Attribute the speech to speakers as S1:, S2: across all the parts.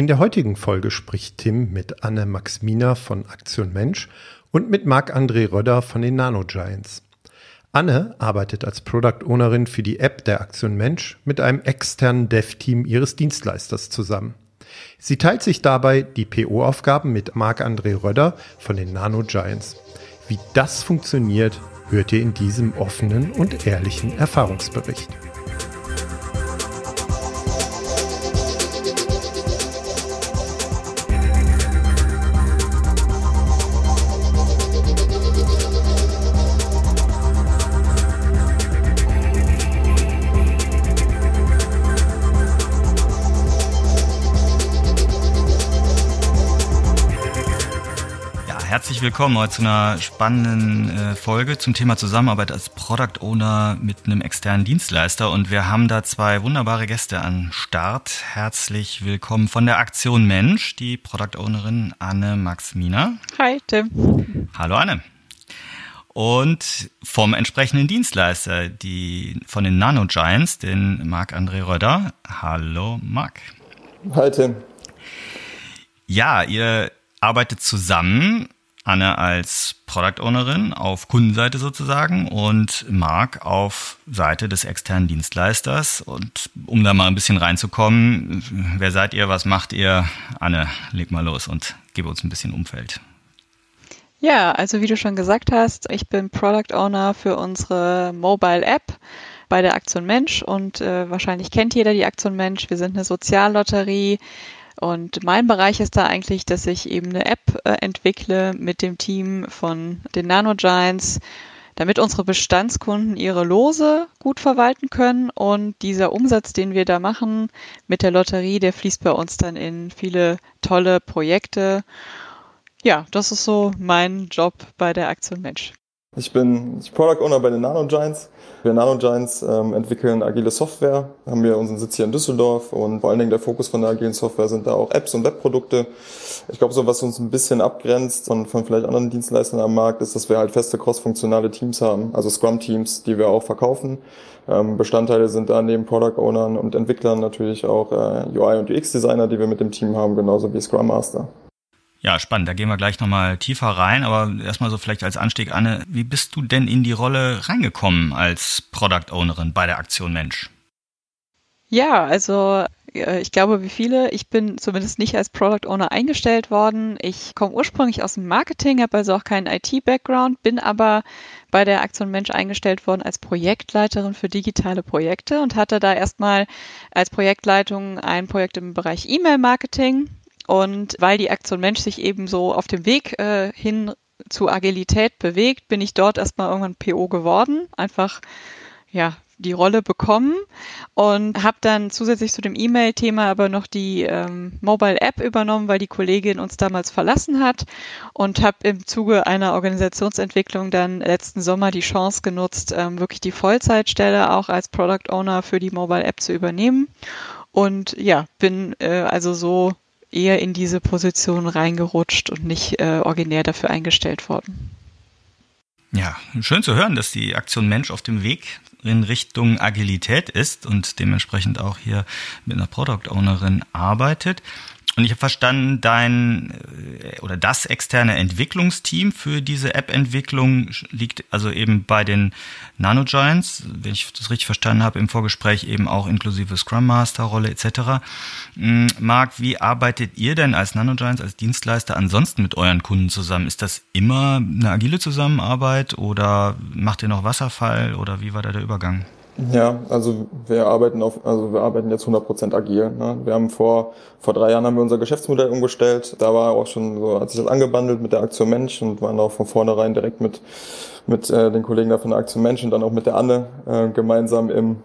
S1: In der heutigen Folge spricht Tim mit Anne Maxmina von Aktion Mensch und mit Marc-André Röder von den Nano Giants. Anne arbeitet als Product Ownerin für die App der Aktion Mensch mit einem externen Dev-Team ihres Dienstleisters zusammen. Sie teilt sich dabei die PO-Aufgaben mit Marc-André Röder von den Nano Giants. Wie das funktioniert, hört ihr in diesem offenen und ehrlichen Erfahrungsbericht.
S2: Herzlich willkommen heute zu einer spannenden äh, Folge zum Thema Zusammenarbeit als Product Owner mit einem externen Dienstleister. Und wir haben da zwei wunderbare Gäste an Start. Herzlich willkommen von der Aktion Mensch, die Product Ownerin Anne Maxmina.
S3: Hi, Tim.
S2: Hallo, Anne. Und vom entsprechenden Dienstleister, die von den Nano Giants, den Marc-André Röder. Hallo, Marc.
S4: Hi, Tim.
S2: Ja, ihr arbeitet zusammen Anne als Product Ownerin auf Kundenseite sozusagen und Marc auf Seite des externen Dienstleisters. Und um da mal ein bisschen reinzukommen, wer seid ihr, was macht ihr? Anne, leg mal los und gebe uns ein bisschen Umfeld.
S3: Ja, also wie du schon gesagt hast, ich bin Product Owner für unsere Mobile App bei der Aktion Mensch und äh, wahrscheinlich kennt jeder die Aktion Mensch. Wir sind eine Soziallotterie, und mein Bereich ist da eigentlich, dass ich eben eine App äh, entwickle mit dem Team von den Nano Giants, damit unsere Bestandskunden ihre Lose gut verwalten können. Und dieser Umsatz, den wir da machen mit der Lotterie, der fließt bei uns dann in viele tolle Projekte. Ja, das ist so mein Job bei der Aktion Mensch.
S4: Ich bin Product Owner bei den Nano Giants. Wir Nano Giants ähm, entwickeln agile Software, haben wir unseren Sitz hier in Düsseldorf und vor allen Dingen der Fokus von der agilen Software sind da auch Apps und Webprodukte. Ich glaube, so was uns ein bisschen abgrenzt von, von vielleicht anderen Dienstleistern am Markt, ist, dass wir halt feste cross-funktionale Teams haben, also Scrum-Teams, die wir auch verkaufen. Ähm, Bestandteile sind da neben Product Ownern und Entwicklern natürlich auch äh, UI und UX-Designer, die wir mit dem Team haben, genauso wie Scrum Master.
S2: Ja, spannend. Da gehen wir gleich nochmal tiefer rein. Aber erstmal so vielleicht als Anstieg, Anne, wie bist du denn in die Rolle reingekommen als Product Ownerin bei der Aktion Mensch?
S3: Ja, also ich glaube, wie viele, ich bin zumindest nicht als Product Owner eingestellt worden. Ich komme ursprünglich aus dem Marketing, habe also auch keinen IT-Background, bin aber bei der Aktion Mensch eingestellt worden als Projektleiterin für digitale Projekte und hatte da erstmal als Projektleitung ein Projekt im Bereich E-Mail-Marketing und weil die Aktion Mensch sich eben so auf dem Weg äh, hin zu Agilität bewegt, bin ich dort erstmal irgendwann PO geworden. Einfach, ja, die Rolle bekommen und habe dann zusätzlich zu dem E-Mail-Thema aber noch die ähm, Mobile App übernommen, weil die Kollegin uns damals verlassen hat und habe im Zuge einer Organisationsentwicklung dann letzten Sommer die Chance genutzt, ähm, wirklich die Vollzeitstelle auch als Product Owner für die Mobile App zu übernehmen. Und ja, bin äh, also so eher in diese Position reingerutscht und nicht äh, originär dafür eingestellt worden.
S2: Ja, schön zu hören, dass die Aktion Mensch auf dem Weg in Richtung Agilität ist und dementsprechend auch hier mit einer Product Ownerin arbeitet. Und ich habe verstanden, dein äh, oder das externe Entwicklungsteam für diese App-Entwicklung liegt also eben bei den Nano Giants, wenn ich das richtig verstanden habe, im Vorgespräch eben auch inklusive Scrum Master Rolle etc. Hm, Marc, wie arbeitet ihr denn als Nano Giants, als Dienstleister ansonsten mit euren Kunden zusammen? Ist das immer eine agile Zusammenarbeit oder macht ihr noch Wasserfall oder wie war da der Übergang?
S4: Ja, also wir arbeiten auf, also wir arbeiten jetzt 100% agil. Ne? Wir haben vor, vor drei Jahren haben wir unser Geschäftsmodell umgestellt. Da war auch schon so, hat sich das angebandelt mit der Aktion Mensch und waren auch von vornherein direkt mit, mit äh, den Kollegen da von der Aktion Mensch und dann auch mit der Anne äh, gemeinsam im,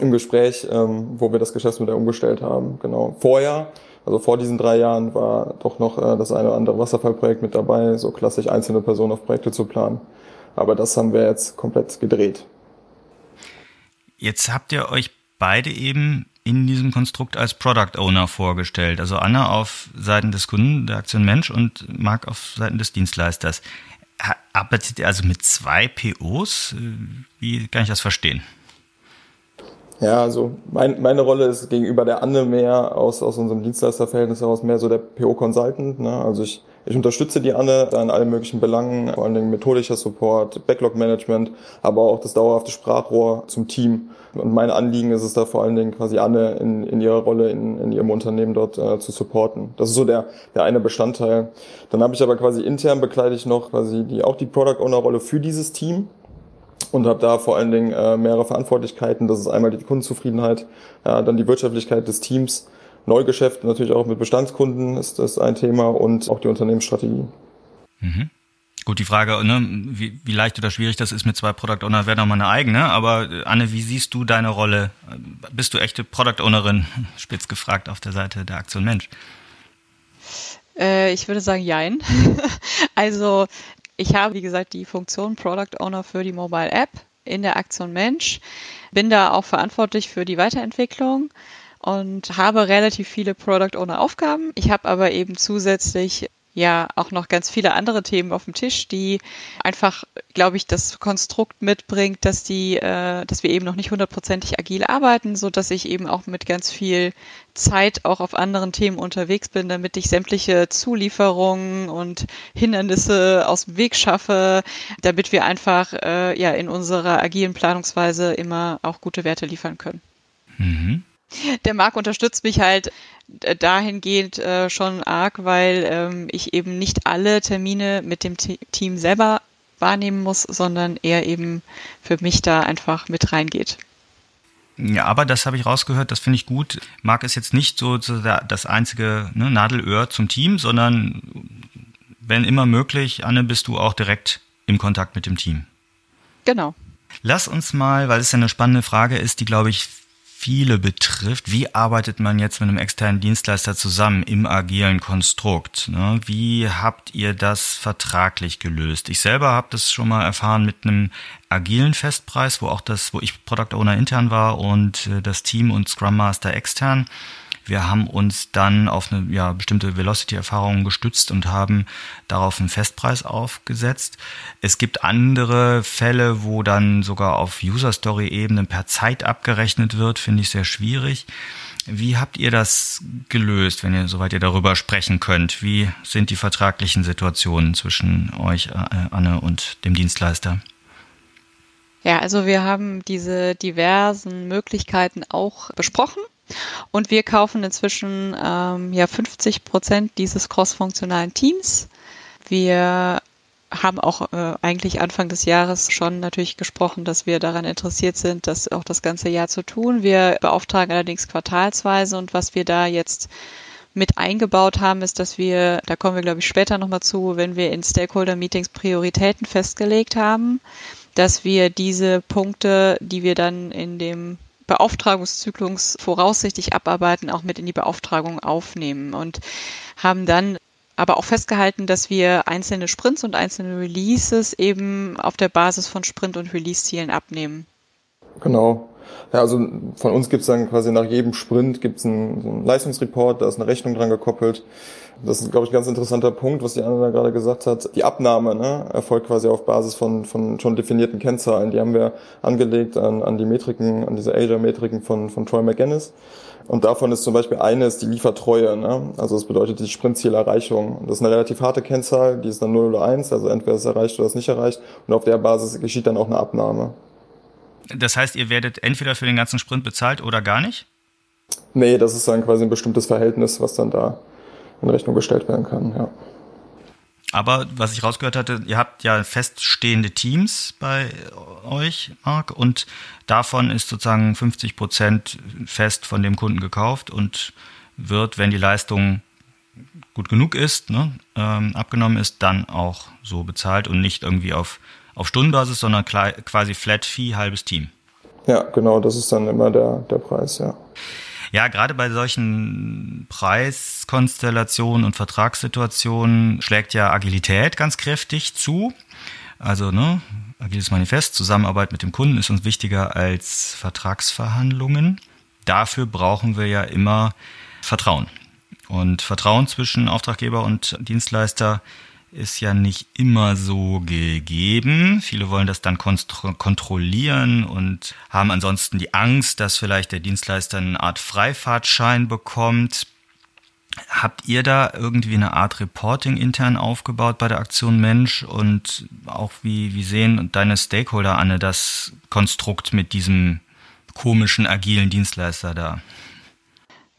S4: im Gespräch, ähm, wo wir das Geschäftsmodell umgestellt haben. Genau. Vorher, also vor diesen drei Jahren war doch noch äh, das eine oder andere Wasserfallprojekt mit dabei, so klassisch einzelne Personen auf Projekte zu planen. Aber das haben wir jetzt komplett gedreht.
S2: Jetzt habt ihr euch beide eben in diesem Konstrukt als Product Owner vorgestellt. Also Anna auf Seiten des Kunden, der Aktion Mensch und Marc auf Seiten des Dienstleisters. Arbeitet ihr also mit zwei POs? Wie kann ich das verstehen?
S4: Ja, also mein, meine Rolle ist gegenüber der Anne mehr aus, aus unserem Dienstleisterverhältnis heraus mehr so der PO-Consultant. Ne? Also ich, ich unterstütze die Anne in allen möglichen Belangen, vor allen Dingen methodischer Support, Backlog-Management, aber auch das dauerhafte Sprachrohr zum Team. Und mein Anliegen ist es da vor allen Dingen quasi Anne in, in ihrer Rolle in, in ihrem Unternehmen dort äh, zu supporten. Das ist so der, der eine Bestandteil. Dann habe ich aber quasi intern bekleide ich noch quasi die, auch die Product Owner Rolle für dieses Team und habe da vor allen Dingen äh, mehrere Verantwortlichkeiten. Das ist einmal die Kundenzufriedenheit, ja, dann die Wirtschaftlichkeit des Teams, Neugeschäft natürlich auch mit Bestandskunden ist das ein Thema und auch die Unternehmensstrategie.
S2: Mhm. Gut, die Frage, ne, wie, wie leicht oder schwierig das ist mit zwei Product Owner, wäre nochmal eine eigene. Aber äh, Anne, wie siehst du deine Rolle? Bist du echte Product Ownerin? Spitz gefragt auf der Seite der Aktion Mensch.
S3: Äh, ich würde sagen, jein. also ich habe, wie gesagt, die Funktion Product Owner für die Mobile App in der Aktion Mensch, bin da auch verantwortlich für die Weiterentwicklung und habe relativ viele Product Owner Aufgaben. Ich habe aber eben zusätzlich ja auch noch ganz viele andere Themen auf dem Tisch, die einfach, glaube ich, das Konstrukt mitbringt, dass die, äh, dass wir eben noch nicht hundertprozentig agil arbeiten, so dass ich eben auch mit ganz viel Zeit auch auf anderen Themen unterwegs bin, damit ich sämtliche Zulieferungen und Hindernisse aus dem Weg schaffe, damit wir einfach äh, ja in unserer agilen Planungsweise immer auch gute Werte liefern können. Mhm. Der Marc unterstützt mich halt äh, dahingehend äh, schon arg, weil ähm, ich eben nicht alle Termine mit dem T Team selber wahrnehmen muss, sondern er eben für mich da einfach mit reingeht.
S2: Ja, aber das habe ich rausgehört, das finde ich gut. Marc ist jetzt nicht so das einzige ne, Nadelöhr zum Team, sondern wenn immer möglich, Anne, bist du auch direkt im Kontakt mit dem Team.
S3: Genau.
S2: Lass uns mal, weil es ja eine spannende Frage ist, die, glaube ich, viele betrifft, wie arbeitet man jetzt mit einem externen Dienstleister zusammen im agilen Konstrukt? Ne? Wie habt ihr das vertraglich gelöst? Ich selber habe das schon mal erfahren mit einem agilen Festpreis, wo auch das, wo ich Product Owner intern war und äh, das Team und Scrum Master extern. Wir haben uns dann auf eine ja, bestimmte Velocity-Erfahrung gestützt und haben darauf einen Festpreis aufgesetzt. Es gibt andere Fälle, wo dann sogar auf User-Story-Ebene per Zeit abgerechnet wird, finde ich sehr schwierig. Wie habt ihr das gelöst, wenn ihr, soweit ihr darüber sprechen könnt? Wie sind die vertraglichen Situationen zwischen euch, äh, Anne, und dem Dienstleister?
S3: Ja, also wir haben diese diversen Möglichkeiten auch besprochen und wir kaufen inzwischen ähm, ja 50 Prozent dieses crossfunktionalen Teams. Wir haben auch äh, eigentlich Anfang des Jahres schon natürlich gesprochen, dass wir daran interessiert sind, das auch das ganze Jahr zu tun. Wir beauftragen allerdings quartalsweise und was wir da jetzt mit eingebaut haben, ist, dass wir, da kommen wir glaube ich später nochmal zu, wenn wir in Stakeholder-Meetings Prioritäten festgelegt haben, dass wir diese Punkte, die wir dann in dem Beauftragungszyklus voraussichtlich abarbeiten, auch mit in die Beauftragung aufnehmen und haben dann aber auch festgehalten, dass wir einzelne Sprints und einzelne Releases eben auf der Basis von Sprint- und Release-Zielen abnehmen.
S4: Genau. Ja, also von uns gibt es dann quasi nach jedem Sprint gibt's einen, einen Leistungsreport, da ist eine Rechnung dran gekoppelt. Das ist, glaube ich, ein ganz interessanter Punkt, was die Anna da gerade gesagt hat. Die Abnahme ne, erfolgt quasi auf Basis von, von schon definierten Kennzahlen. Die haben wir angelegt an, an die Metriken, an diese Azure-Metriken von, von Troy McGinnis. Und davon ist zum Beispiel eine ist die Liefertreue. Ne? Also das bedeutet die Sprintzielerreichung. Das ist eine relativ harte Kennzahl, die ist dann 0 oder 1, also entweder ist es erreicht oder es nicht erreicht. Und auf der Basis geschieht dann auch eine Abnahme.
S2: Das heißt, ihr werdet entweder für den ganzen Sprint bezahlt oder gar nicht?
S4: Nee, das ist dann quasi ein bestimmtes Verhältnis, was dann da in Rechnung gestellt werden kann, ja.
S2: Aber was ich rausgehört hatte, ihr habt ja feststehende Teams bei euch, Marc, und davon ist sozusagen 50 Prozent fest von dem Kunden gekauft und wird, wenn die Leistung gut genug ist, ne, ähm, abgenommen ist, dann auch so bezahlt und nicht irgendwie auf, auf Stundenbasis, sondern quasi Flat Fee, halbes Team.
S4: Ja, genau, das ist dann immer der, der Preis, ja.
S2: Ja, gerade bei solchen Preiskonstellationen und Vertragssituationen schlägt ja Agilität ganz kräftig zu. Also, ne, agiles Manifest, Zusammenarbeit mit dem Kunden ist uns wichtiger als Vertragsverhandlungen. Dafür brauchen wir ja immer Vertrauen. Und Vertrauen zwischen Auftraggeber und Dienstleister ist ja nicht immer so gegeben. Viele wollen das dann kontrollieren und haben ansonsten die Angst, dass vielleicht der Dienstleister eine Art Freifahrtschein bekommt. Habt ihr da irgendwie eine Art Reporting intern aufgebaut bei der Aktion Mensch und auch wie, wie sehen deine Stakeholder, Anne, das Konstrukt mit diesem komischen, agilen Dienstleister da?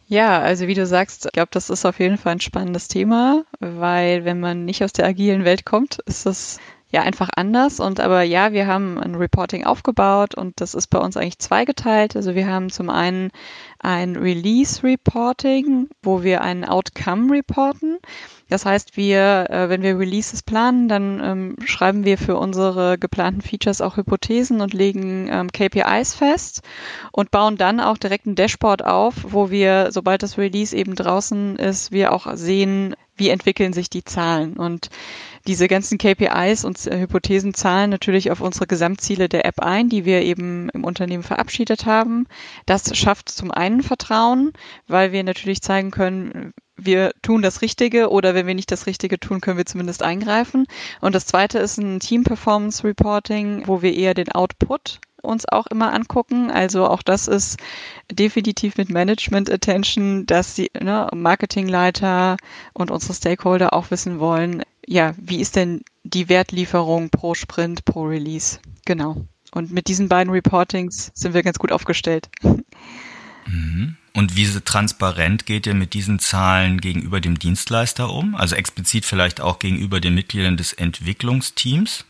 S3: Ja, also wie du sagst, ich glaube, das ist auf jeden Fall ein spannendes Thema, weil wenn man nicht aus der agilen Welt kommt, ist das ja einfach anders. Und aber ja, wir haben ein Reporting aufgebaut und das ist bei uns eigentlich zweigeteilt. Also wir haben zum einen ein Release Reporting, wo wir einen Outcome reporten. Das heißt, wir, äh, wenn wir Releases planen, dann ähm, schreiben wir für unsere geplanten Features auch Hypothesen und legen ähm, KPIs fest und bauen dann auch direkt ein Dashboard auf, wo wir, sobald das Release eben draußen ist, wir auch sehen, wie entwickeln sich die Zahlen. Und diese ganzen KPIs und äh, Hypothesen zahlen natürlich auf unsere Gesamtziele der App ein, die wir eben im Unternehmen verabschiedet haben. Das schafft zum einen Vertrauen, weil wir natürlich zeigen können, wir tun das Richtige oder wenn wir nicht das Richtige tun, können wir zumindest eingreifen. Und das zweite ist ein Team Performance Reporting, wo wir eher den Output uns auch immer angucken. Also auch das ist definitiv mit Management Attention, dass die ne, Marketingleiter und unsere Stakeholder auch wissen wollen, ja, wie ist denn die Wertlieferung pro Sprint, pro Release? Genau. Und mit diesen beiden Reportings sind wir ganz gut aufgestellt.
S2: Mhm. Und wie transparent geht ihr mit diesen Zahlen gegenüber dem Dienstleister um? Also explizit vielleicht auch gegenüber den Mitgliedern des Entwicklungsteams?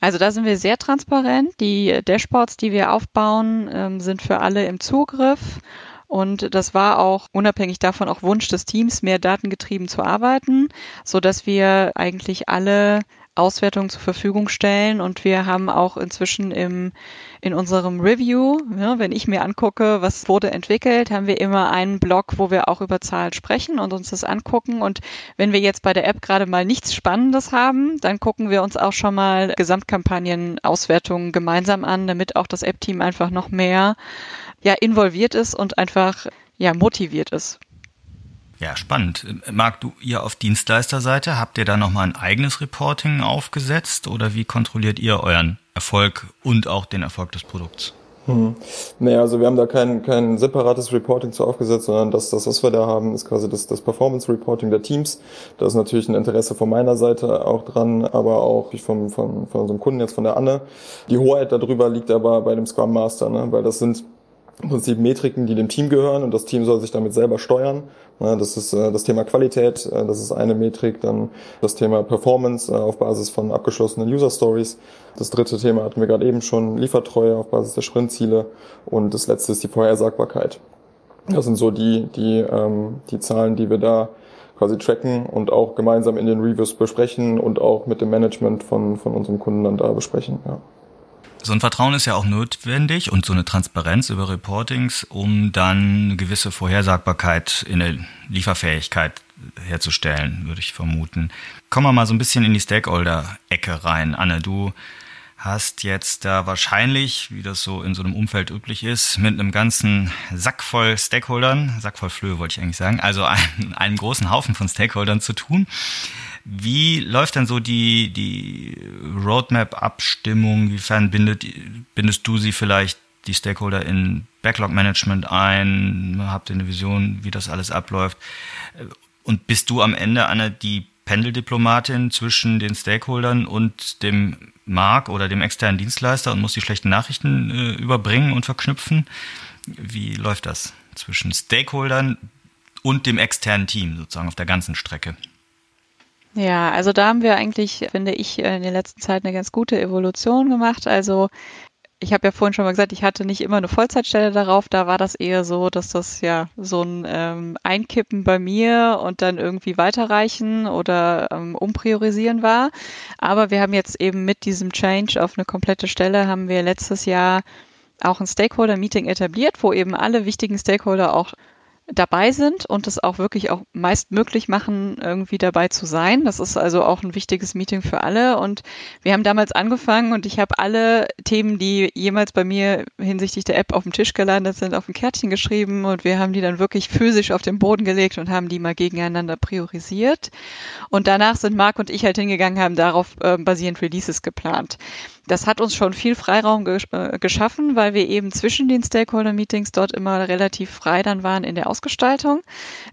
S3: Also da sind wir sehr transparent. Die Dashboards, die wir aufbauen, ähm, sind für alle im Zugriff. Und das war auch unabhängig davon auch Wunsch des Teams, mehr datengetrieben zu arbeiten, so dass wir eigentlich alle Auswertungen zur Verfügung stellen. Und wir haben auch inzwischen im, in unserem Review, ja, wenn ich mir angucke, was wurde entwickelt, haben wir immer einen Blog, wo wir auch über Zahlen sprechen und uns das angucken. Und wenn wir jetzt bei der App gerade mal nichts Spannendes haben, dann gucken wir uns auch schon mal Gesamtkampagnen-Auswertungen gemeinsam an, damit auch das App-Team einfach noch mehr ja, involviert ist und einfach ja, motiviert ist.
S2: Ja, spannend. Marc, du, ihr auf Dienstleisterseite, habt ihr da nochmal ein eigenes Reporting aufgesetzt oder wie kontrolliert ihr euren Erfolg und auch den Erfolg des Produkts?
S4: Hm. Naja, also wir haben da kein, kein separates Reporting zu aufgesetzt, sondern das, das, was wir da haben, ist quasi das, das Performance Reporting der Teams. Da ist natürlich ein Interesse von meiner Seite auch dran, aber auch vom, von, von unserem Kunden jetzt von der Anne. Die Hoheit darüber liegt aber bei dem Scrum Master, ne? weil das sind im Prinzip Metriken, die dem Team gehören und das Team soll sich damit selber steuern. Das ist äh, das Thema Qualität, äh, das ist eine Metrik, dann das Thema Performance äh, auf Basis von abgeschlossenen User Stories. Das dritte Thema hatten wir gerade eben schon, Liefertreue auf Basis der Sprintziele und das letzte ist die Vorhersagbarkeit. Das sind so die, die, ähm, die Zahlen, die wir da quasi tracken und auch gemeinsam in den Reviews besprechen und auch mit dem Management von, von unserem Kunden dann da besprechen. Ja.
S2: So ein Vertrauen ist ja auch notwendig und so eine Transparenz über Reportings, um dann eine gewisse Vorhersagbarkeit in der Lieferfähigkeit herzustellen, würde ich vermuten. Kommen wir mal so ein bisschen in die Stakeholder-Ecke rein. Anne, du hast jetzt da wahrscheinlich, wie das so in so einem Umfeld üblich ist, mit einem ganzen Sack voll Stakeholdern, Sack voll Flöhe wollte ich eigentlich sagen, also einem, einem großen Haufen von Stakeholdern zu tun. Wie läuft denn so die, die Roadmap-Abstimmung? Wiefern bindet, bindest du sie vielleicht die Stakeholder in Backlog-Management ein? Habt ihr eine Vision, wie das alles abläuft? Und bist du am Ende eine, die Pendeldiplomatin zwischen den Stakeholdern und dem Mark oder dem externen Dienstleister und muss die schlechten Nachrichten äh, überbringen und verknüpfen? Wie läuft das zwischen Stakeholdern und dem externen Team sozusagen auf der ganzen Strecke?
S3: Ja, also da haben wir eigentlich, finde ich, in der letzten Zeit eine ganz gute Evolution gemacht. Also ich habe ja vorhin schon mal gesagt, ich hatte nicht immer eine Vollzeitstelle darauf. Da war das eher so, dass das ja so ein ähm, Einkippen bei mir und dann irgendwie weiterreichen oder ähm, umpriorisieren war. Aber wir haben jetzt eben mit diesem Change auf eine komplette Stelle haben wir letztes Jahr auch ein Stakeholder-Meeting etabliert, wo eben alle wichtigen Stakeholder auch dabei sind und es auch wirklich auch meist möglich machen, irgendwie dabei zu sein. Das ist also auch ein wichtiges Meeting für alle. Und wir haben damals angefangen und ich habe alle Themen, die jemals bei mir hinsichtlich der App auf dem Tisch gelandet sind, auf ein Kärtchen geschrieben und wir haben die dann wirklich physisch auf den Boden gelegt und haben die mal gegeneinander priorisiert. Und danach sind Marc und ich halt hingegangen, haben darauf äh, basierend Releases geplant. Das hat uns schon viel Freiraum ge äh, geschaffen, weil wir eben zwischen den Stakeholder-Meetings dort immer relativ frei dann waren in der Ausgestaltung.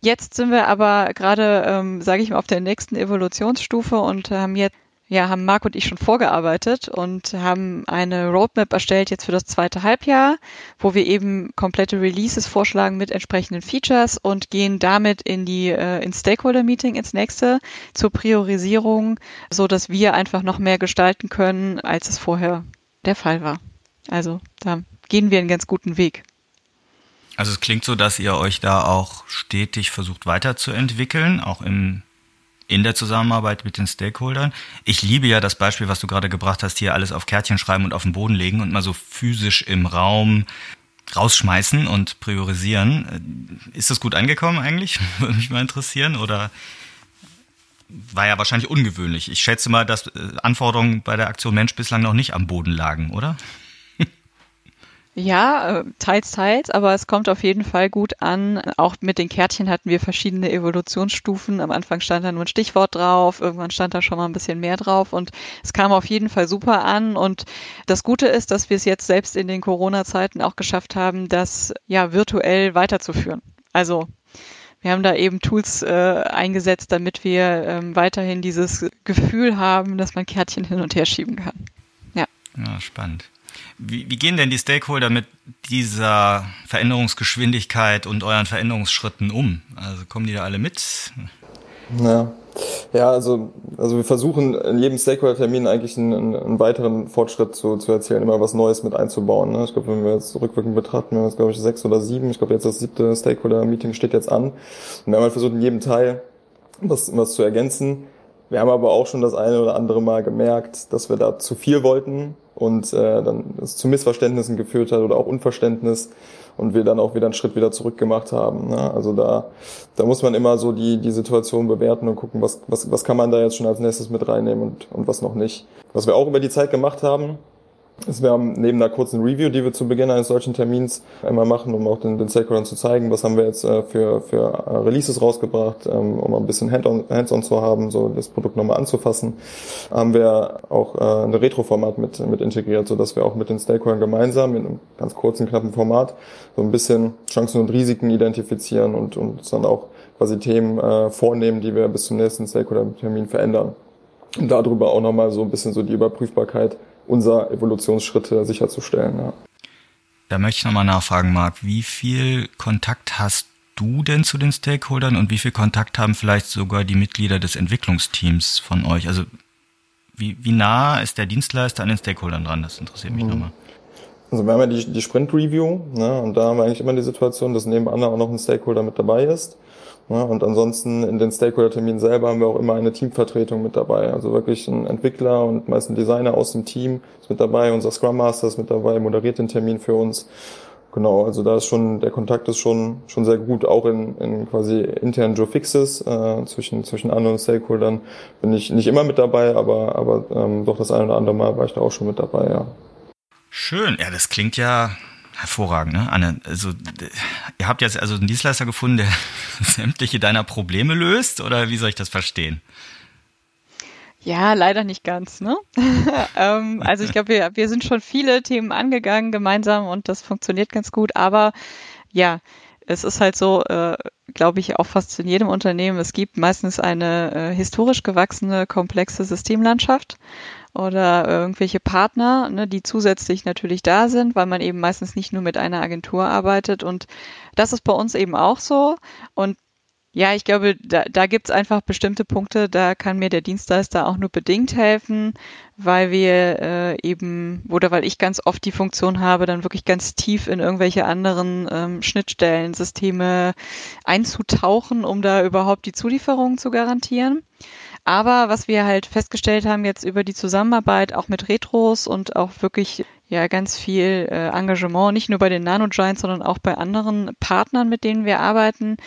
S3: Jetzt sind wir aber gerade, ähm, sage ich mal, auf der nächsten Evolutionsstufe und haben jetzt ja, haben Marc und ich schon vorgearbeitet und haben eine Roadmap erstellt jetzt für das zweite Halbjahr, wo wir eben komplette Releases vorschlagen mit entsprechenden Features und gehen damit in die äh, ins Stakeholder Meeting ins nächste zur Priorisierung, so dass wir einfach noch mehr gestalten können, als es vorher der Fall war. Also da gehen wir einen ganz guten Weg.
S2: Also es klingt so, dass ihr euch da auch stetig versucht weiterzuentwickeln, auch im in der Zusammenarbeit mit den Stakeholdern. Ich liebe ja das Beispiel, was du gerade gebracht hast, hier alles auf Kärtchen schreiben und auf den Boden legen und mal so physisch im Raum rausschmeißen und priorisieren. Ist das gut angekommen eigentlich? Würde mich mal interessieren. Oder war ja wahrscheinlich ungewöhnlich. Ich schätze mal, dass äh, Anforderungen bei der Aktion Mensch bislang noch nicht am Boden lagen, oder?
S3: Ja, äh, teils, teils, aber es kommt auf jeden Fall gut an. Auch mit den Kärtchen hatten wir verschiedene Evolutionsstufen. Am Anfang stand da nur ein Stichwort drauf, irgendwann stand da schon mal ein bisschen mehr drauf und es kam auf jeden Fall super an. Und das Gute ist, dass wir es jetzt selbst in den Corona-Zeiten auch geschafft haben, das ja virtuell weiterzuführen. Also wir haben da eben Tools äh, eingesetzt, damit wir ähm, weiterhin dieses Gefühl haben, dass man Kärtchen hin und her schieben kann. Ja.
S2: Ja, spannend. Wie, wie gehen denn die Stakeholder mit dieser Veränderungsgeschwindigkeit und euren Veränderungsschritten um? Also kommen die da alle mit?
S4: Ja, ja also, also wir versuchen in jedem Stakeholder-Termin eigentlich einen, einen, weiteren Fortschritt zu, zu erzählen, immer was Neues mit einzubauen. Ne? Ich glaube, wenn wir jetzt rückwirkend betrachten, wir haben jetzt, glaube ich, sechs oder sieben. Ich glaube, jetzt das siebte Stakeholder-Meeting steht jetzt an. Und wir haben halt versucht, in jedem Teil was, was zu ergänzen. Wir haben aber auch schon das eine oder andere Mal gemerkt, dass wir da zu viel wollten und äh, dann es zu Missverständnissen geführt hat oder auch Unverständnis und wir dann auch wieder einen Schritt wieder zurück gemacht haben. Ne? Also da, da muss man immer so die, die Situation bewerten und gucken, was, was, was kann man da jetzt schon als nächstes mit reinnehmen und, und was noch nicht. Was wir auch über die Zeit gemacht haben, wir haben neben einer kurzen Review, die wir zu Beginn eines solchen Termins immer machen, um auch den, den Stakeholdern zu zeigen, was haben wir jetzt äh, für, für äh, Releases rausgebracht, ähm, um ein bisschen Hands-on Hands zu haben, so das Produkt nochmal anzufassen, haben wir auch äh, ein Retro-Format mit, mit integriert, so dass wir auch mit den Stakeholdern gemeinsam in einem ganz kurzen, knappen Format so ein bisschen Chancen und Risiken identifizieren und, und dann auch quasi Themen äh, vornehmen, die wir bis zum nächsten Stakeholder-Termin verändern. Und darüber auch nochmal so ein bisschen so die Überprüfbarkeit unserer Evolutionsschritte sicherzustellen. Ja.
S2: Da möchte ich nochmal nachfragen, Marc, wie viel Kontakt hast du denn zu den Stakeholdern und wie viel Kontakt haben vielleicht sogar die Mitglieder des Entwicklungsteams von euch? Also wie, wie nah ist der Dienstleister an den Stakeholdern dran? Das interessiert mich mhm. nochmal.
S4: Also wir haben ja die, die Sprint-Review ne, und da haben wir eigentlich immer die Situation, dass nebenan auch noch ein Stakeholder mit dabei ist. Ja, und ansonsten in den Stakeholder-Terminen selber haben wir auch immer eine Teamvertretung mit dabei. Also wirklich ein Entwickler und meist ein Designer aus dem Team ist mit dabei, unser Scrum Master ist mit dabei, moderiert den Termin für uns. Genau, also da ist schon, der Kontakt ist schon, schon sehr gut, auch in, in quasi internen Joe Fixes äh, zwischen, zwischen anderen Stakeholdern bin ich nicht immer mit dabei, aber, aber ähm, doch das eine oder andere Mal war ich da auch schon mit dabei, ja.
S2: Schön, ja, das klingt ja Hervorragend, ne? Anne, also ihr habt jetzt also einen Dienstleister gefunden, der sämtliche deiner Probleme löst, oder wie soll ich das verstehen?
S3: Ja, leider nicht ganz. Ne? ähm, also ich glaube, wir, wir sind schon viele Themen angegangen gemeinsam und das funktioniert ganz gut. Aber ja, es ist halt so, äh, glaube ich, auch fast in jedem Unternehmen. Es gibt meistens eine äh, historisch gewachsene, komplexe Systemlandschaft oder irgendwelche Partner, ne, die zusätzlich natürlich da sind, weil man eben meistens nicht nur mit einer Agentur arbeitet. Und das ist bei uns eben auch so. Und ja, ich glaube, da, da gibt es einfach bestimmte Punkte, da kann mir der Dienstleister auch nur bedingt helfen, weil wir äh, eben, oder weil ich ganz oft die Funktion habe, dann wirklich ganz tief in irgendwelche anderen ähm, Schnittstellen, Systeme einzutauchen, um da überhaupt die Zulieferung zu garantieren. Aber was wir halt festgestellt haben jetzt über die Zusammenarbeit auch mit Retros und auch wirklich ja ganz viel äh, Engagement, nicht nur bei den Nano Giants, sondern auch bei anderen Partnern, mit denen wir arbeiten,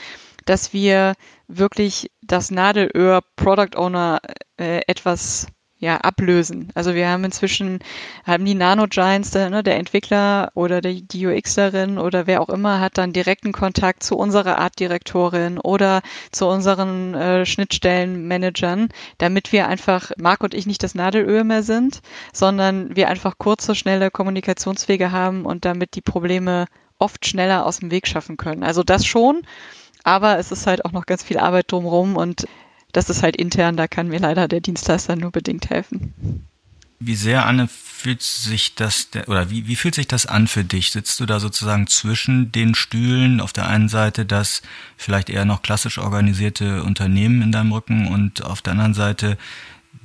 S3: dass wir wirklich das Nadelöhr Product Owner äh, etwas ja, ablösen. Also wir haben inzwischen, haben die Nano Giants, der, ne, der Entwickler oder der, die UXerin oder wer auch immer hat dann direkten Kontakt zu unserer Artdirektorin oder zu unseren äh, Schnittstellenmanagern, damit wir einfach, Marc und ich nicht das Nadelöhr mehr sind, sondern wir einfach kurze, schnelle Kommunikationswege haben und damit die Probleme oft schneller aus dem Weg schaffen können. Also das schon, aber es ist halt auch noch ganz viel Arbeit drumherum und das ist halt intern, da kann mir leider der Dienstleister nur bedingt helfen.
S2: Wie sehr, Anne, fühlt sich das, oder wie, wie fühlt sich das an für dich? Sitzt du da sozusagen zwischen den Stühlen? Auf der einen Seite das vielleicht eher noch klassisch organisierte Unternehmen in deinem Rücken und auf der anderen Seite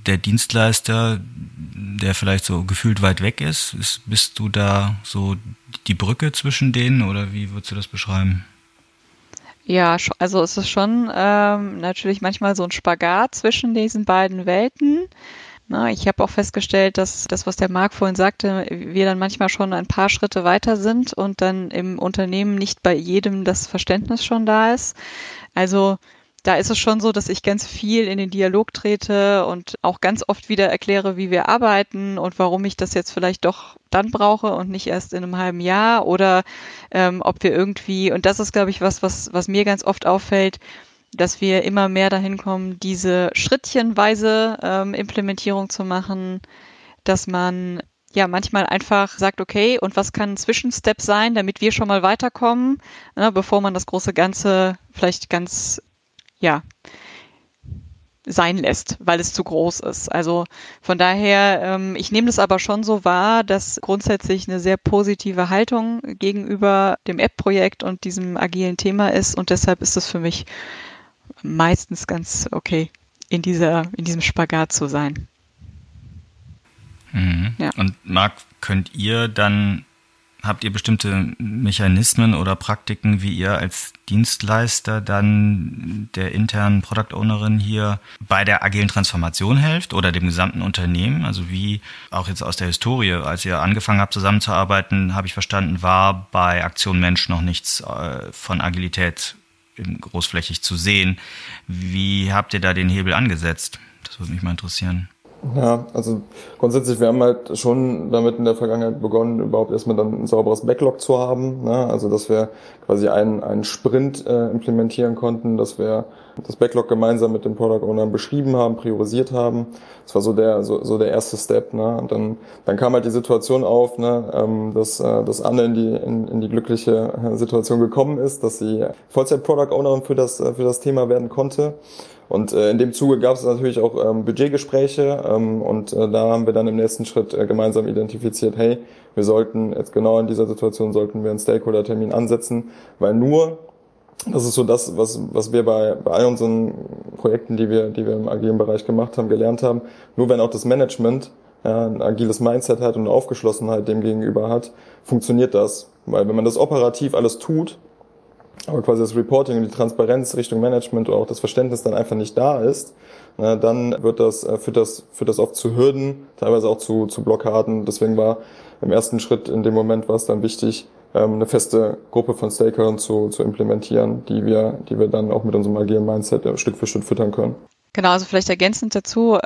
S2: der Dienstleister, der vielleicht so gefühlt weit weg ist. ist bist du da so die Brücke zwischen denen oder wie würdest du das beschreiben?
S3: Ja, also es ist schon ähm, natürlich manchmal so ein Spagat zwischen diesen beiden Welten. Na, ich habe auch festgestellt, dass das, was der Marc vorhin sagte, wir dann manchmal schon ein paar Schritte weiter sind und dann im Unternehmen nicht bei jedem das Verständnis schon da ist. Also da ist es schon so, dass ich ganz viel in den Dialog trete und auch ganz oft wieder erkläre, wie wir arbeiten und warum ich das jetzt vielleicht doch dann brauche und nicht erst in einem halben Jahr oder ähm, ob wir irgendwie, und das ist, glaube ich, was, was, was mir ganz oft auffällt, dass wir immer mehr dahin kommen, diese schrittchenweise ähm, Implementierung zu machen, dass man ja manchmal einfach sagt, okay, und was kann ein Zwischenstep sein, damit wir schon mal weiterkommen, ne, bevor man das große Ganze vielleicht ganz ja, sein lässt, weil es zu groß ist. Also von daher, ähm, ich nehme das aber schon so wahr, dass grundsätzlich eine sehr positive Haltung gegenüber dem App-Projekt und diesem agilen Thema ist und deshalb ist es für mich meistens ganz okay, in dieser, in diesem Spagat zu sein.
S2: Mhm. Ja. Und Marc, könnt ihr dann Habt ihr bestimmte Mechanismen oder Praktiken, wie ihr als Dienstleister dann der internen Product Ownerin hier bei der agilen Transformation helft oder dem gesamten Unternehmen? Also wie auch jetzt aus der Historie, als ihr angefangen habt zusammenzuarbeiten, habe ich verstanden, war bei Aktion Mensch noch nichts äh, von Agilität großflächig zu sehen. Wie habt ihr da den Hebel angesetzt? Das würde mich mal interessieren.
S4: Ja, also grundsätzlich, wir haben halt schon damit in der Vergangenheit begonnen, überhaupt erstmal dann ein sauberes Backlog zu haben. Ne? Also dass wir quasi einen, einen Sprint äh, implementieren konnten, dass wir das Backlog gemeinsam mit den Product Ownern beschrieben haben, priorisiert haben. Das war so der so, so der erste Step. Ne? Und dann, dann kam halt die Situation auf, ne? ähm, dass, äh, dass Anne in die, in, in die glückliche äh, Situation gekommen ist, dass sie Vollzeit-Product Ownerin für das, äh, für das Thema werden konnte. Und äh, in dem Zuge gab es natürlich auch ähm, Budgetgespräche ähm, und äh, da haben wir dann im nächsten Schritt äh, gemeinsam identifiziert, hey, wir sollten jetzt genau in dieser Situation sollten wir einen Stakeholder-Termin ansetzen, weil nur das ist so das, was, was wir bei, bei all unseren Projekten, die wir, die wir im agilen Bereich gemacht haben, gelernt haben. Nur wenn auch das Management ja, ein agiles Mindset hat und eine Aufgeschlossenheit dem gegenüber hat, funktioniert das. Weil wenn man das operativ alles tut, aber quasi das Reporting und die Transparenz Richtung Management oder auch das Verständnis dann einfach nicht da ist, na, dann wird das, äh, führt das, führt das oft zu Hürden, teilweise auch zu, zu Blockaden. Deswegen war im ersten Schritt in dem Moment war es dann wichtig, ähm, eine feste Gruppe von Stakeholdern zu, zu implementieren, die wir, die wir dann auch mit unserem agilen Mindset äh, Stück für Stück füttern können.
S3: Genau, also vielleicht ergänzend dazu,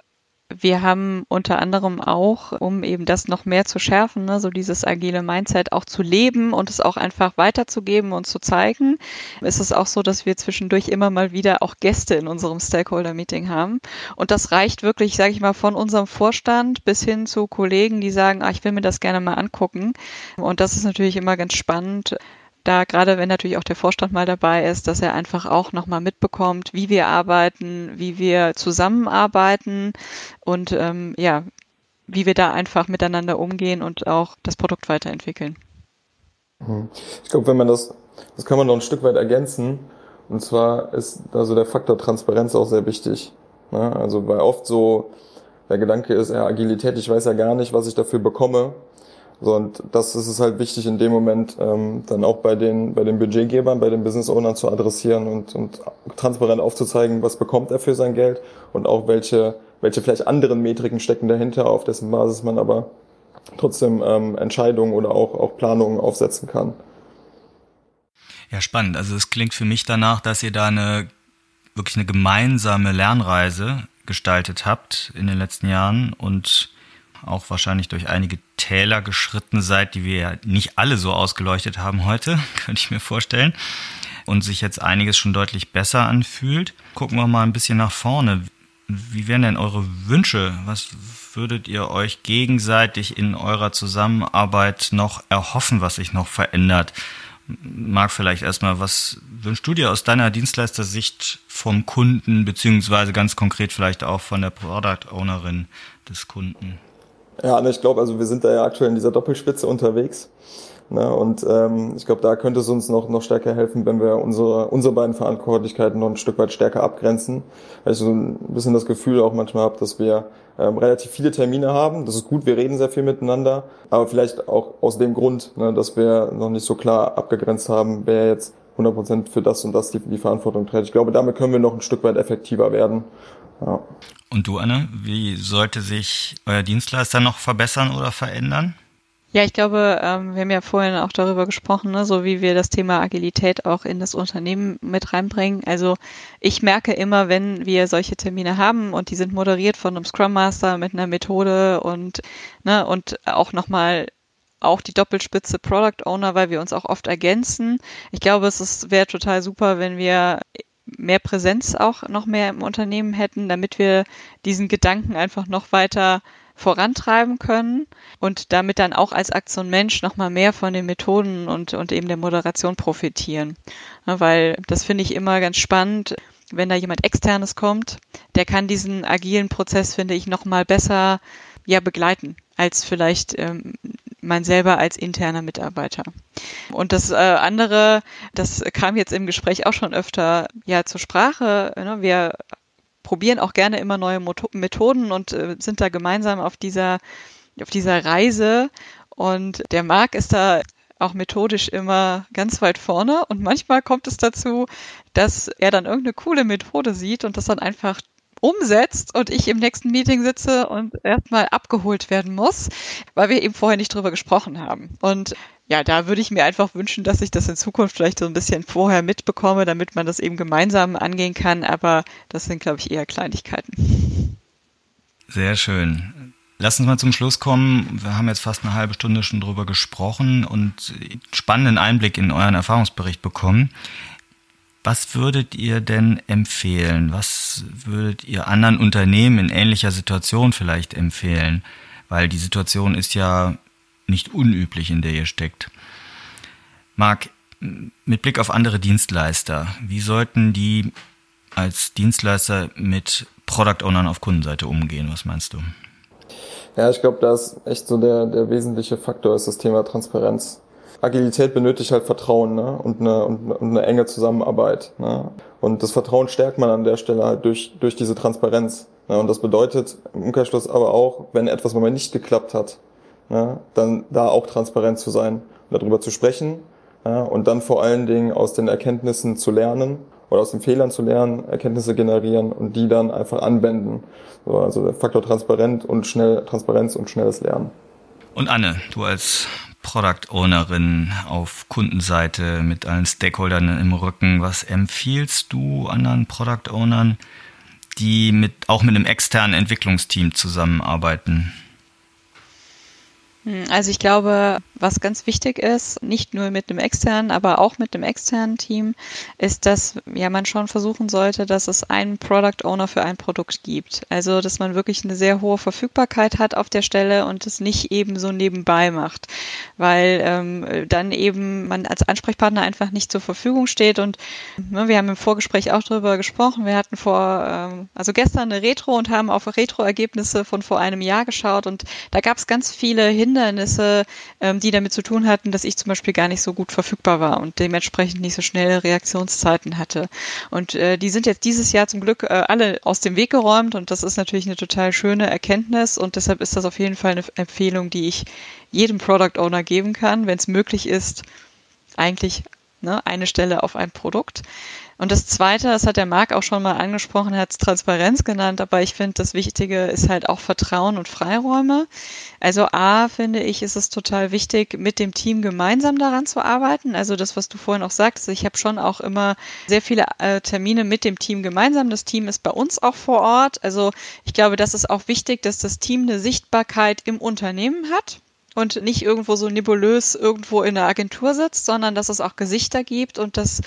S3: wir haben unter anderem auch, um eben das noch mehr zu schärfen, ne, so dieses agile Mindset auch zu leben und es auch einfach weiterzugeben und zu zeigen, ist es auch so, dass wir zwischendurch immer mal wieder auch Gäste in unserem Stakeholder-Meeting haben. Und das reicht wirklich, sage ich mal, von unserem Vorstand bis hin zu Kollegen, die sagen, ah, ich will mir das gerne mal angucken. Und das ist natürlich immer ganz spannend da gerade wenn natürlich auch der Vorstand mal dabei ist, dass er einfach auch nochmal mitbekommt, wie wir arbeiten, wie wir zusammenarbeiten und ähm, ja, wie wir da einfach miteinander umgehen und auch das Produkt weiterentwickeln.
S4: Mhm. Ich glaube, wenn man das, das kann man noch ein Stück weit ergänzen. Und zwar ist also der Faktor Transparenz auch sehr wichtig. Ne? Also weil oft so der Gedanke ist, ja, Agilität, ich weiß ja gar nicht, was ich dafür bekomme So, und das ist es halt wichtig in dem Moment ähm, dann auch bei den, bei den Budgetgebern, bei den Business Ownern zu adressieren und, und transparent aufzuzeigen, was bekommt er für sein Geld und auch welche, welche vielleicht anderen Metriken stecken dahinter, auf dessen Basis man aber trotzdem ähm, Entscheidungen oder auch, auch Planungen aufsetzen kann.
S2: Ja, spannend. Also es klingt für mich danach, dass ihr da eine wirklich eine gemeinsame Lernreise gestaltet habt in den letzten Jahren und auch wahrscheinlich durch einige Täler geschritten seid, die wir ja nicht alle so ausgeleuchtet haben heute, könnte ich mir vorstellen. Und sich jetzt einiges schon deutlich besser anfühlt. Gucken wir mal ein bisschen nach vorne. Wie wären denn eure Wünsche? Was würdet ihr euch gegenseitig in eurer Zusammenarbeit noch erhoffen, was sich noch verändert? Marc, vielleicht erstmal, was wünschst du dir aus deiner Dienstleistersicht vom Kunden, beziehungsweise ganz konkret vielleicht auch von der Product Ownerin des Kunden?
S4: Ja, ich glaube, also wir sind da ja aktuell in dieser Doppelspitze unterwegs. Ne? Und ähm, ich glaube, da könnte es uns noch, noch stärker helfen, wenn wir unsere, unsere beiden Verantwortlichkeiten noch ein Stück weit stärker abgrenzen. Weil ich so ein bisschen das Gefühl auch manchmal habe, dass wir ähm, relativ viele Termine haben. Das ist gut, wir reden sehr viel miteinander, aber vielleicht auch aus dem Grund, ne, dass wir noch nicht so klar abgegrenzt haben, wer jetzt 100% für das und das die, die Verantwortung trägt. Ich glaube, damit können wir noch ein Stück weit effektiver werden. Ja.
S2: Und du, Anne, wie sollte sich euer Dienstleister noch verbessern oder verändern?
S3: Ja, ich glaube, ähm, wir haben ja vorhin auch darüber gesprochen, ne, so wie wir das Thema Agilität auch in das Unternehmen mit reinbringen. Also ich merke immer, wenn wir solche Termine haben und die sind moderiert von einem Scrum Master mit einer Methode und ne, und auch nochmal auch die Doppelspitze Product Owner, weil wir uns auch oft ergänzen. Ich glaube, es wäre total super, wenn wir mehr Präsenz auch noch mehr im Unternehmen hätten, damit wir diesen Gedanken einfach noch weiter vorantreiben können und damit dann auch als Aktion Mensch nochmal mehr von den Methoden und, und eben der Moderation profitieren. Weil das finde ich immer ganz spannend, wenn da jemand externes kommt, der kann diesen agilen Prozess, finde ich, nochmal besser ja begleiten als vielleicht ähm, man selber als interner Mitarbeiter. Und das äh, andere, das kam jetzt im Gespräch auch schon öfter ja zur Sprache. Ne? Wir probieren auch gerne immer neue Methoden und äh, sind da gemeinsam auf dieser, auf dieser Reise. Und der Marc ist da auch methodisch immer ganz weit vorne. Und manchmal kommt es dazu, dass er dann irgendeine coole Methode sieht und das dann einfach umsetzt und ich im nächsten Meeting sitze und erstmal abgeholt werden muss, weil wir eben vorher nicht drüber gesprochen haben. Und ja, da würde ich mir einfach wünschen, dass ich das in Zukunft vielleicht so ein bisschen vorher mitbekomme, damit man das eben gemeinsam angehen kann. Aber das sind, glaube ich, eher Kleinigkeiten.
S2: Sehr schön. Lass uns mal zum Schluss kommen. Wir haben jetzt fast eine halbe Stunde schon drüber gesprochen und spannenden Einblick in euren Erfahrungsbericht bekommen. Was würdet ihr denn empfehlen? Was würdet ihr anderen Unternehmen in ähnlicher Situation vielleicht empfehlen? Weil die Situation ist ja nicht unüblich, in der ihr steckt. Marc, mit Blick auf andere Dienstleister, wie sollten die als Dienstleister mit Product Ownern auf Kundenseite umgehen? Was meinst du?
S4: Ja, ich glaube, da ist echt so der, der wesentliche Faktor ist das Thema Transparenz. Agilität benötigt halt Vertrauen ne? und, eine, und, und eine enge Zusammenarbeit. Ne? Und das Vertrauen stärkt man an der Stelle halt durch, durch diese Transparenz. Ne? Und das bedeutet im Umkehrschluss aber auch, wenn etwas mal nicht geklappt hat, ja, dann da auch transparent zu sein und darüber zu sprechen ja, und dann vor allen Dingen aus den Erkenntnissen zu lernen oder aus den Fehlern zu lernen, Erkenntnisse generieren und die dann einfach anwenden. So, also der Faktor Transparent und schnell, Transparenz und schnelles Lernen.
S2: Und Anne, du als Product Ownerin auf Kundenseite mit allen Stakeholdern im Rücken, was empfiehlst du anderen Product Ownern, die mit, auch mit einem externen Entwicklungsteam zusammenarbeiten?
S3: Hm, also ich glaube, was ganz wichtig ist, nicht nur mit dem externen, aber auch mit dem externen Team, ist, dass ja man schon versuchen sollte, dass es einen Product Owner für ein Produkt gibt. Also dass man wirklich eine sehr hohe Verfügbarkeit hat auf der Stelle und es nicht eben so nebenbei macht, weil ähm, dann eben man als Ansprechpartner einfach nicht zur Verfügung steht. Und ne, wir haben im Vorgespräch auch darüber gesprochen. Wir hatten vor, ähm, also gestern eine Retro und haben auf Retro-Ergebnisse von vor einem Jahr geschaut und da gab es ganz viele Hinweise Hindernisse, ähm, die damit zu tun hatten, dass ich zum Beispiel gar nicht so gut verfügbar war und dementsprechend nicht so schnelle Reaktionszeiten hatte. Und äh, die sind jetzt dieses Jahr zum Glück äh, alle aus dem Weg geräumt und das ist natürlich eine total schöne Erkenntnis und deshalb ist das auf jeden Fall eine Empfehlung, die ich jedem Product Owner geben kann, wenn es möglich ist, eigentlich ne, eine Stelle auf ein Produkt. Und das Zweite, das hat der Marc auch schon mal angesprochen, hat es Transparenz genannt, aber ich finde, das Wichtige ist halt auch Vertrauen und Freiräume. Also A, finde ich, ist es total wichtig, mit dem Team gemeinsam daran zu arbeiten. Also das, was du vorhin auch sagst, ich habe schon auch immer sehr viele äh, Termine mit dem Team gemeinsam. Das Team ist bei uns auch vor Ort. Also ich glaube, das ist auch wichtig, dass das Team eine Sichtbarkeit im Unternehmen hat und nicht irgendwo so nebulös irgendwo in der Agentur sitzt, sondern dass es auch Gesichter gibt und dass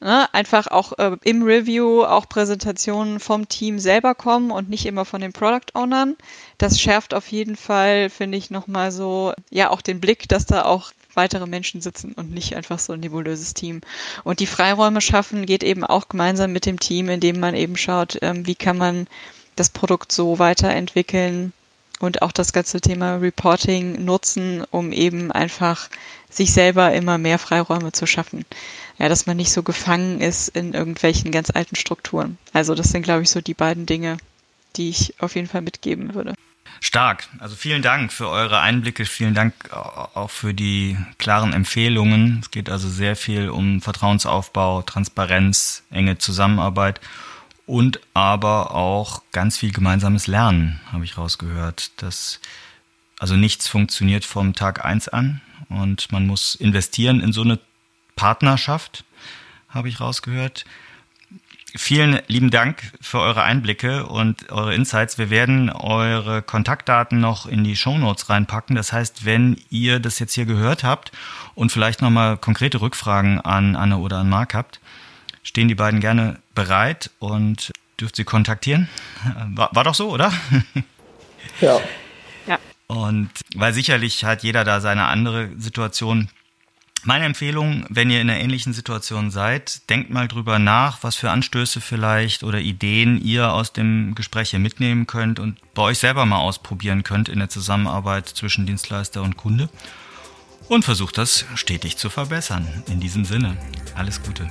S3: ne, einfach auch äh, im Review auch Präsentationen vom Team selber kommen und nicht immer von den Product Ownern. Das schärft auf jeden Fall, finde ich, nochmal so, ja, auch den Blick, dass da auch weitere Menschen sitzen und nicht einfach so ein nebulöses Team. Und die Freiräume schaffen geht eben auch gemeinsam mit dem Team, indem man eben schaut, ähm, wie kann man das Produkt so weiterentwickeln, und auch das ganze Thema Reporting nutzen, um eben einfach sich selber immer mehr Freiräume zu schaffen. Ja, dass man nicht so gefangen ist in irgendwelchen ganz alten Strukturen. Also das sind, glaube ich, so die beiden Dinge, die ich auf jeden Fall mitgeben würde.
S2: Stark. Also vielen Dank für eure Einblicke. Vielen Dank auch für die klaren Empfehlungen. Es geht also sehr viel um Vertrauensaufbau, Transparenz, enge Zusammenarbeit und aber auch ganz viel gemeinsames Lernen, habe ich rausgehört. Dass also nichts funktioniert vom Tag eins an und man muss investieren in so eine Partnerschaft, habe ich rausgehört. Vielen lieben Dank für eure Einblicke und eure Insights. Wir werden eure Kontaktdaten noch in die Show Notes reinpacken. Das heißt, wenn ihr das jetzt hier gehört habt und vielleicht nochmal konkrete Rückfragen an Anne oder an Marc habt, stehen die beiden gerne bereit und dürft sie kontaktieren. War, war doch so, oder?
S4: Ja.
S3: Ja.
S2: Und weil sicherlich hat jeder da seine andere Situation. Meine Empfehlung, wenn ihr in einer ähnlichen Situation seid, denkt mal drüber nach, was für Anstöße vielleicht oder Ideen ihr aus dem Gespräch hier mitnehmen könnt und bei euch selber mal ausprobieren könnt in der Zusammenarbeit zwischen Dienstleister und Kunde. Und versucht das stetig zu verbessern. In diesem Sinne, alles Gute.